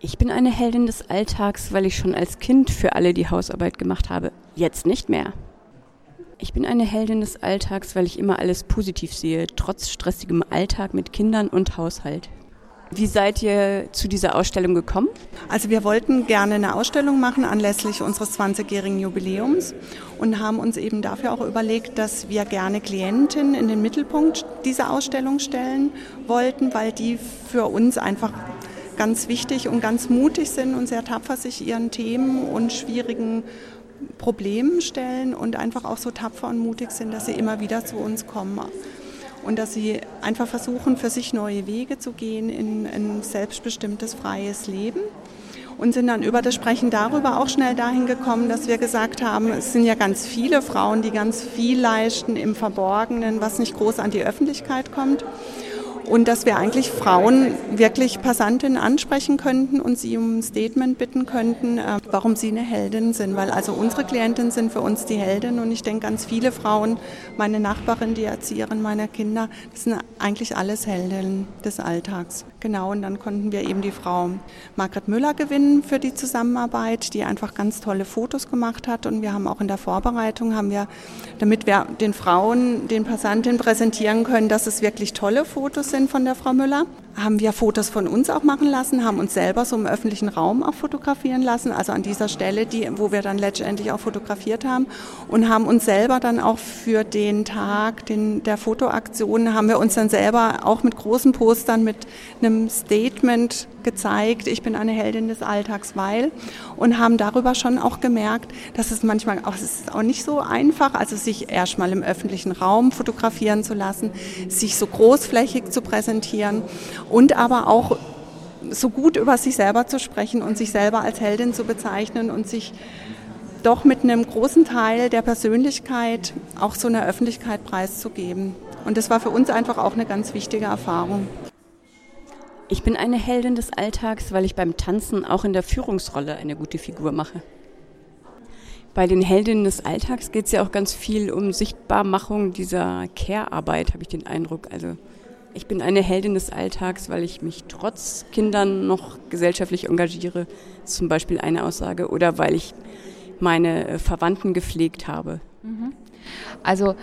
Ich bin eine Heldin des Alltags, weil ich schon als Kind für alle die Hausarbeit gemacht habe. Jetzt nicht mehr. Ich bin eine Heldin des Alltags, weil ich immer alles positiv sehe, trotz stressigem Alltag mit Kindern und Haushalt. Wie seid ihr zu dieser Ausstellung gekommen? Also wir wollten gerne eine Ausstellung machen anlässlich unseres 20-jährigen Jubiläums und haben uns eben dafür auch überlegt, dass wir gerne Klientinnen in den Mittelpunkt dieser Ausstellung stellen wollten, weil die für uns einfach ganz wichtig und ganz mutig sind und sehr tapfer sich ihren Themen und schwierigen Problemen stellen und einfach auch so tapfer und mutig sind, dass sie immer wieder zu uns kommen und dass sie einfach versuchen, für sich neue Wege zu gehen in ein selbstbestimmtes, freies Leben. Und sind dann über das Sprechen darüber auch schnell dahin gekommen, dass wir gesagt haben, es sind ja ganz viele Frauen, die ganz viel leisten im Verborgenen, was nicht groß an die Öffentlichkeit kommt und dass wir eigentlich Frauen wirklich Passantinnen ansprechen könnten und sie um ein Statement bitten könnten, äh, warum sie eine Heldin sind. Weil also unsere Klientinnen sind für uns die Heldin und ich denke ganz viele Frauen, meine Nachbarin, die Erzieherin meiner Kinder, das sind eigentlich alles Heldinnen des Alltags. Genau, und dann konnten wir eben die Frau Margret Müller gewinnen für die Zusammenarbeit, die einfach ganz tolle Fotos gemacht hat. Und wir haben auch in der Vorbereitung, haben wir, damit wir den Frauen, den Passantinnen präsentieren können, dass es wirklich tolle Fotos sind von der Frau Müller, haben wir Fotos von uns auch machen lassen, haben uns selber so im öffentlichen Raum auch fotografieren lassen, also an dieser Stelle, die, wo wir dann letztendlich auch fotografiert haben und haben uns selber dann auch für den Tag den, der Fotoaktion, haben wir uns dann selber auch mit großen Postern, mit einem Statement gezeigt, ich bin eine Heldin des Alltags, weil und haben darüber schon auch gemerkt, dass es manchmal auch, es ist auch nicht so einfach, also sich erstmal im öffentlichen Raum fotografieren zu lassen, sich so großflächig zu präsentieren und aber auch so gut über sich selber zu sprechen und sich selber als Heldin zu bezeichnen und sich doch mit einem großen Teil der Persönlichkeit auch so einer Öffentlichkeit preiszugeben. Und das war für uns einfach auch eine ganz wichtige Erfahrung. Ich bin eine Heldin des Alltags, weil ich beim Tanzen auch in der Führungsrolle eine gute Figur mache. Bei den Heldinnen des Alltags geht es ja auch ganz viel um Sichtbarmachung dieser Care-Arbeit, habe ich den Eindruck. Also ich bin eine Heldin des Alltags, weil ich mich trotz Kindern noch gesellschaftlich engagiere. Zum Beispiel eine Aussage. Oder weil ich meine äh, Verwandten gepflegt habe. Mhm. Also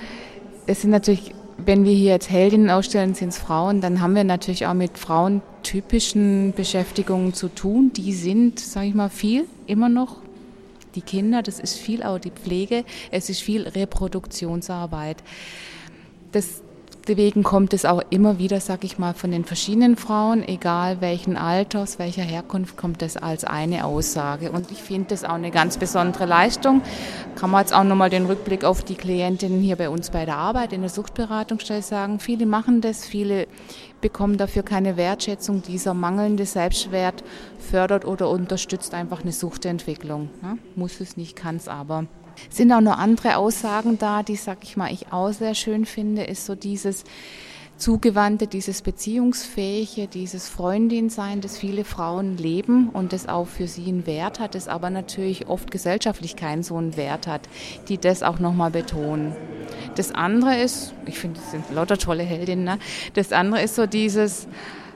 es sind natürlich, wenn wir hier jetzt Heldinnen ausstellen, sind es Frauen, dann haben wir natürlich auch mit frauentypischen Beschäftigungen zu tun. Die sind, sage ich mal, viel immer noch. Die Kinder, das ist viel auch die Pflege, es ist viel Reproduktionsarbeit. Das, Deswegen kommt es auch immer wieder, sag ich mal, von den verschiedenen Frauen, egal welchen Alters, welcher Herkunft, kommt das als eine Aussage. Und ich finde das auch eine ganz besondere Leistung. Kann man jetzt auch nochmal den Rückblick auf die Klientinnen hier bei uns bei der Arbeit in der Suchtberatungsstelle sagen. Viele machen das, viele bekommen dafür keine Wertschätzung. Dieser mangelnde Selbstwert fördert oder unterstützt einfach eine Suchtentwicklung. Ja, muss es nicht, kann es aber. Sind auch noch andere Aussagen da, die, sag ich mal, ich auch sehr schön finde, ist so dieses Zugewandte, dieses Beziehungsfähige, dieses Freundinsein, das viele Frauen leben und das auch für sie einen Wert hat, das aber natürlich oft gesellschaftlich keinen so einen Wert hat, die das auch nochmal betonen. Das andere ist, ich finde, das sind lauter tolle Heldinnen, ne? das andere ist so dieses,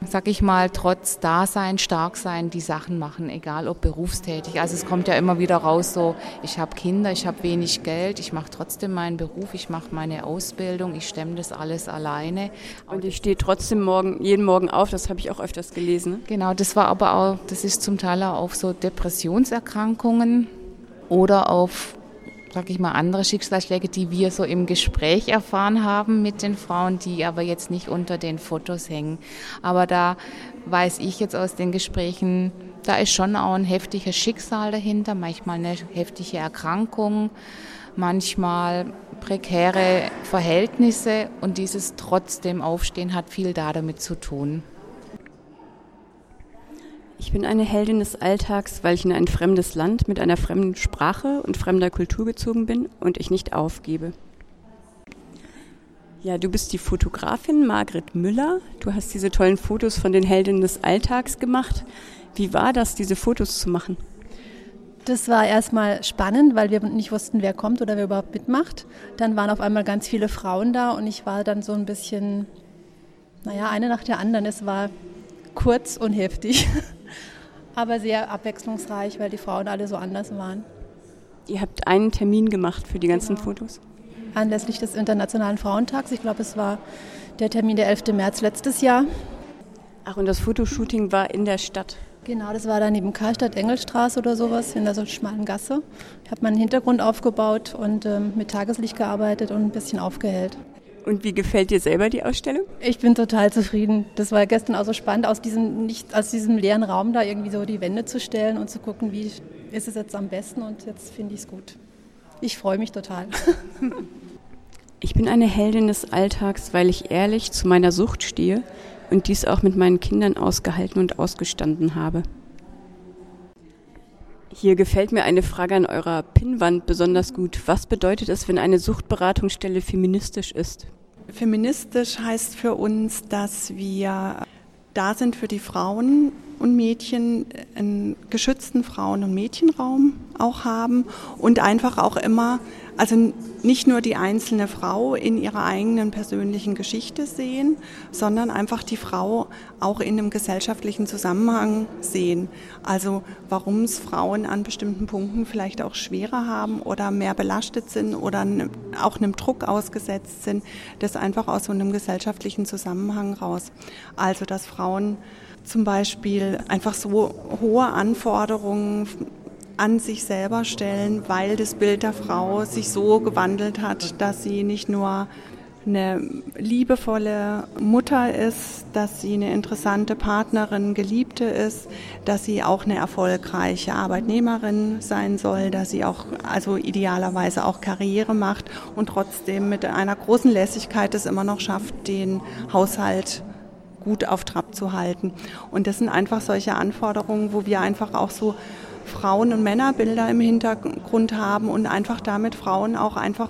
sag ich mal, trotz Dasein, stark sein, die Sachen machen, egal ob berufstätig. Also es kommt ja immer wieder raus, so ich habe Kinder, ich habe wenig Geld, ich mache trotzdem meinen Beruf, ich mache meine Ausbildung, ich stemme das alles alleine. Und ich stehe trotzdem morgen, jeden Morgen auf, das habe ich auch öfters gelesen. Genau, das war aber auch, das ist zum Teil auch auf so Depressionserkrankungen oder auf sag ich mal, andere Schicksalsschläge, die wir so im Gespräch erfahren haben mit den Frauen, die aber jetzt nicht unter den Fotos hängen. Aber da weiß ich jetzt aus den Gesprächen, da ist schon auch ein heftiges Schicksal dahinter, manchmal eine heftige Erkrankung, manchmal prekäre Verhältnisse und dieses trotzdem Aufstehen hat viel da damit zu tun. Ich bin eine Heldin des Alltags, weil ich in ein fremdes Land mit einer fremden Sprache und fremder Kultur gezogen bin und ich nicht aufgebe. Ja, du bist die Fotografin Margret Müller. Du hast diese tollen Fotos von den Heldinnen des Alltags gemacht. Wie war das, diese Fotos zu machen? Das war erstmal spannend, weil wir nicht wussten, wer kommt oder wer überhaupt mitmacht. Dann waren auf einmal ganz viele Frauen da und ich war dann so ein bisschen, naja, eine nach der anderen. Es war kurz und heftig. aber sehr abwechslungsreich, weil die Frauen alle so anders waren. Ihr habt einen Termin gemacht für die ganzen Genau. Fotos? Anlässlich des Internationalen Frauentags, ich glaube, es war der Termin der 11. März letztes Jahr. Ach, und das Fotoshooting war in der Stadt. Genau, das war da neben Karstadt Engelstraße oder sowas, in der so schmalen Gasse. Ich habe meinen Hintergrund aufgebaut und ähm, mit Tageslicht gearbeitet und ein bisschen aufgehellt. Und wie gefällt dir selber die Ausstellung? Ich bin total zufrieden. Das war gestern auch so spannend, aus diesem, nicht, aus diesem leeren Raum da irgendwie so die Wände zu stellen und zu gucken, wie ist es jetzt am besten und jetzt finde ich es gut. Ich freue mich total. Ich bin eine Heldin des Alltags, weil ich ehrlich zu meiner Sucht stehe und dies auch mit meinen Kindern ausgehalten und ausgestanden habe. Hier gefällt mir eine Frage an eurer Pinnwand besonders gut. Was bedeutet es, wenn eine Suchtberatungsstelle feministisch ist? Feministisch heißt für uns, dass wir da sind für die Frauen und Mädchen, einen geschützten Frauen- und Mädchenraum auch haben und einfach auch immer, also nicht nur die einzelne Frau in ihrer eigenen persönlichen Geschichte sehen, sondern einfach die Frau auch in einem gesellschaftlichen Zusammenhang sehen. Also warum es Frauen an bestimmten Punkten vielleicht auch schwerer haben oder mehr belastet sind oder auch einem Druck ausgesetzt sind, das einfach aus so einem gesellschaftlichen Zusammenhang raus. Also dass Frauen zum Beispiel einfach so hohe Anforderungen an sich selber stellen, weil das Bild der Frau sich so gewandelt hat, dass sie nicht nur eine liebevolle Mutter ist, dass sie eine interessante Partnerin, Geliebte ist, dass sie auch eine erfolgreiche Arbeitnehmerin sein soll, dass sie auch, also idealerweise auch Karriere macht und trotzdem mit einer großen Lässigkeit es immer noch schafft, den Haushalt gut auf Trab zu halten. Und das sind einfach solche Anforderungen, wo wir einfach auch so Frauen- und Männerbilder im Hintergrund haben und einfach damit Frauen auch einfach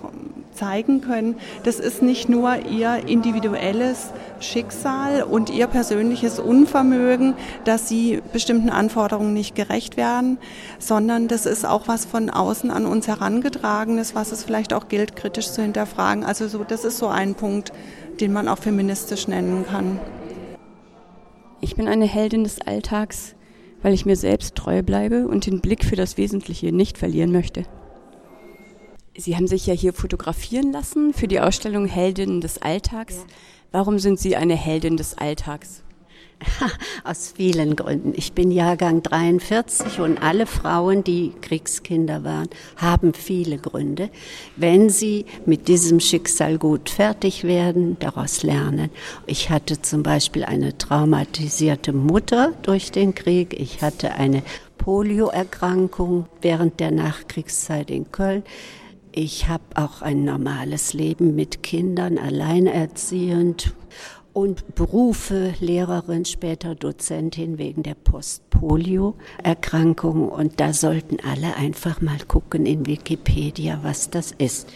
zeigen können, das ist nicht nur ihr individuelles Schicksal und ihr persönliches Unvermögen, dass sie bestimmten Anforderungen nicht gerecht werden, sondern das ist auch was von außen an uns herangetragenes, was es vielleicht auch gilt, kritisch zu hinterfragen. Also so, das ist so ein Punkt, den man auch feministisch nennen kann. Ich bin eine Heldin des Alltags, weil ich mir selbst treu bleibe und den Blick für das Wesentliche nicht verlieren möchte. Sie haben sich ja hier fotografieren lassen für die Ausstellung Heldinnen des Alltags. Warum sind Sie eine Heldin des Alltags? Aus vielen Gründen. Ich bin Jahrgang 43 und alle Frauen, die Kriegskinder waren, haben viele Gründe. Wenn sie mit diesem Schicksal gut fertig werden, daraus lernen. Ich hatte zum Beispiel eine traumatisierte Mutter durch den Krieg. Ich hatte eine Polioerkrankung während der Nachkriegszeit in Köln. Ich habe auch ein normales Leben mit Kindern, alleinerziehend und Berufe, Lehrerin, später Dozentin wegen der Post-Polio-Erkrankung. Und da sollten alle einfach mal gucken in Wikipedia, was das ist.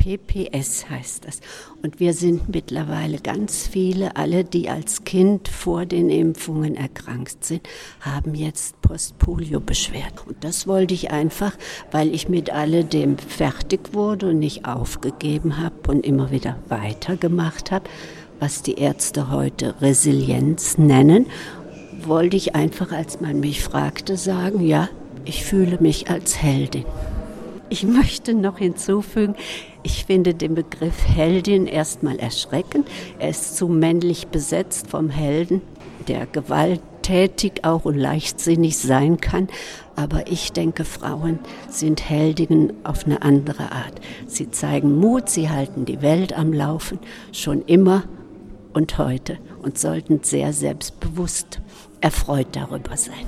PPS heißt das. Und wir sind mittlerweile ganz viele, alle, die als Kind vor den Impfungen erkrankt sind, haben jetzt Post-Polio-Beschwerden. Und das wollte ich einfach, weil ich mit alledem fertig wurde und nicht aufgegeben habe und immer wieder weitergemacht habe was die Ärzte heute Resilienz nennen, wollte ich einfach, als man mich fragte, sagen, ja, ich fühle mich als Heldin. Ich möchte noch hinzufügen, ich finde den Begriff Heldin erstmal erschreckend. Er ist zu männlich besetzt vom Helden, der gewalttätig auch und leichtsinnig sein kann. Aber ich denke, Frauen sind Heldinnen auf eine andere Art. Sie zeigen Mut, sie halten die Welt am Laufen, schon immer und heute und sollten sehr selbstbewusst erfreut darüber sein.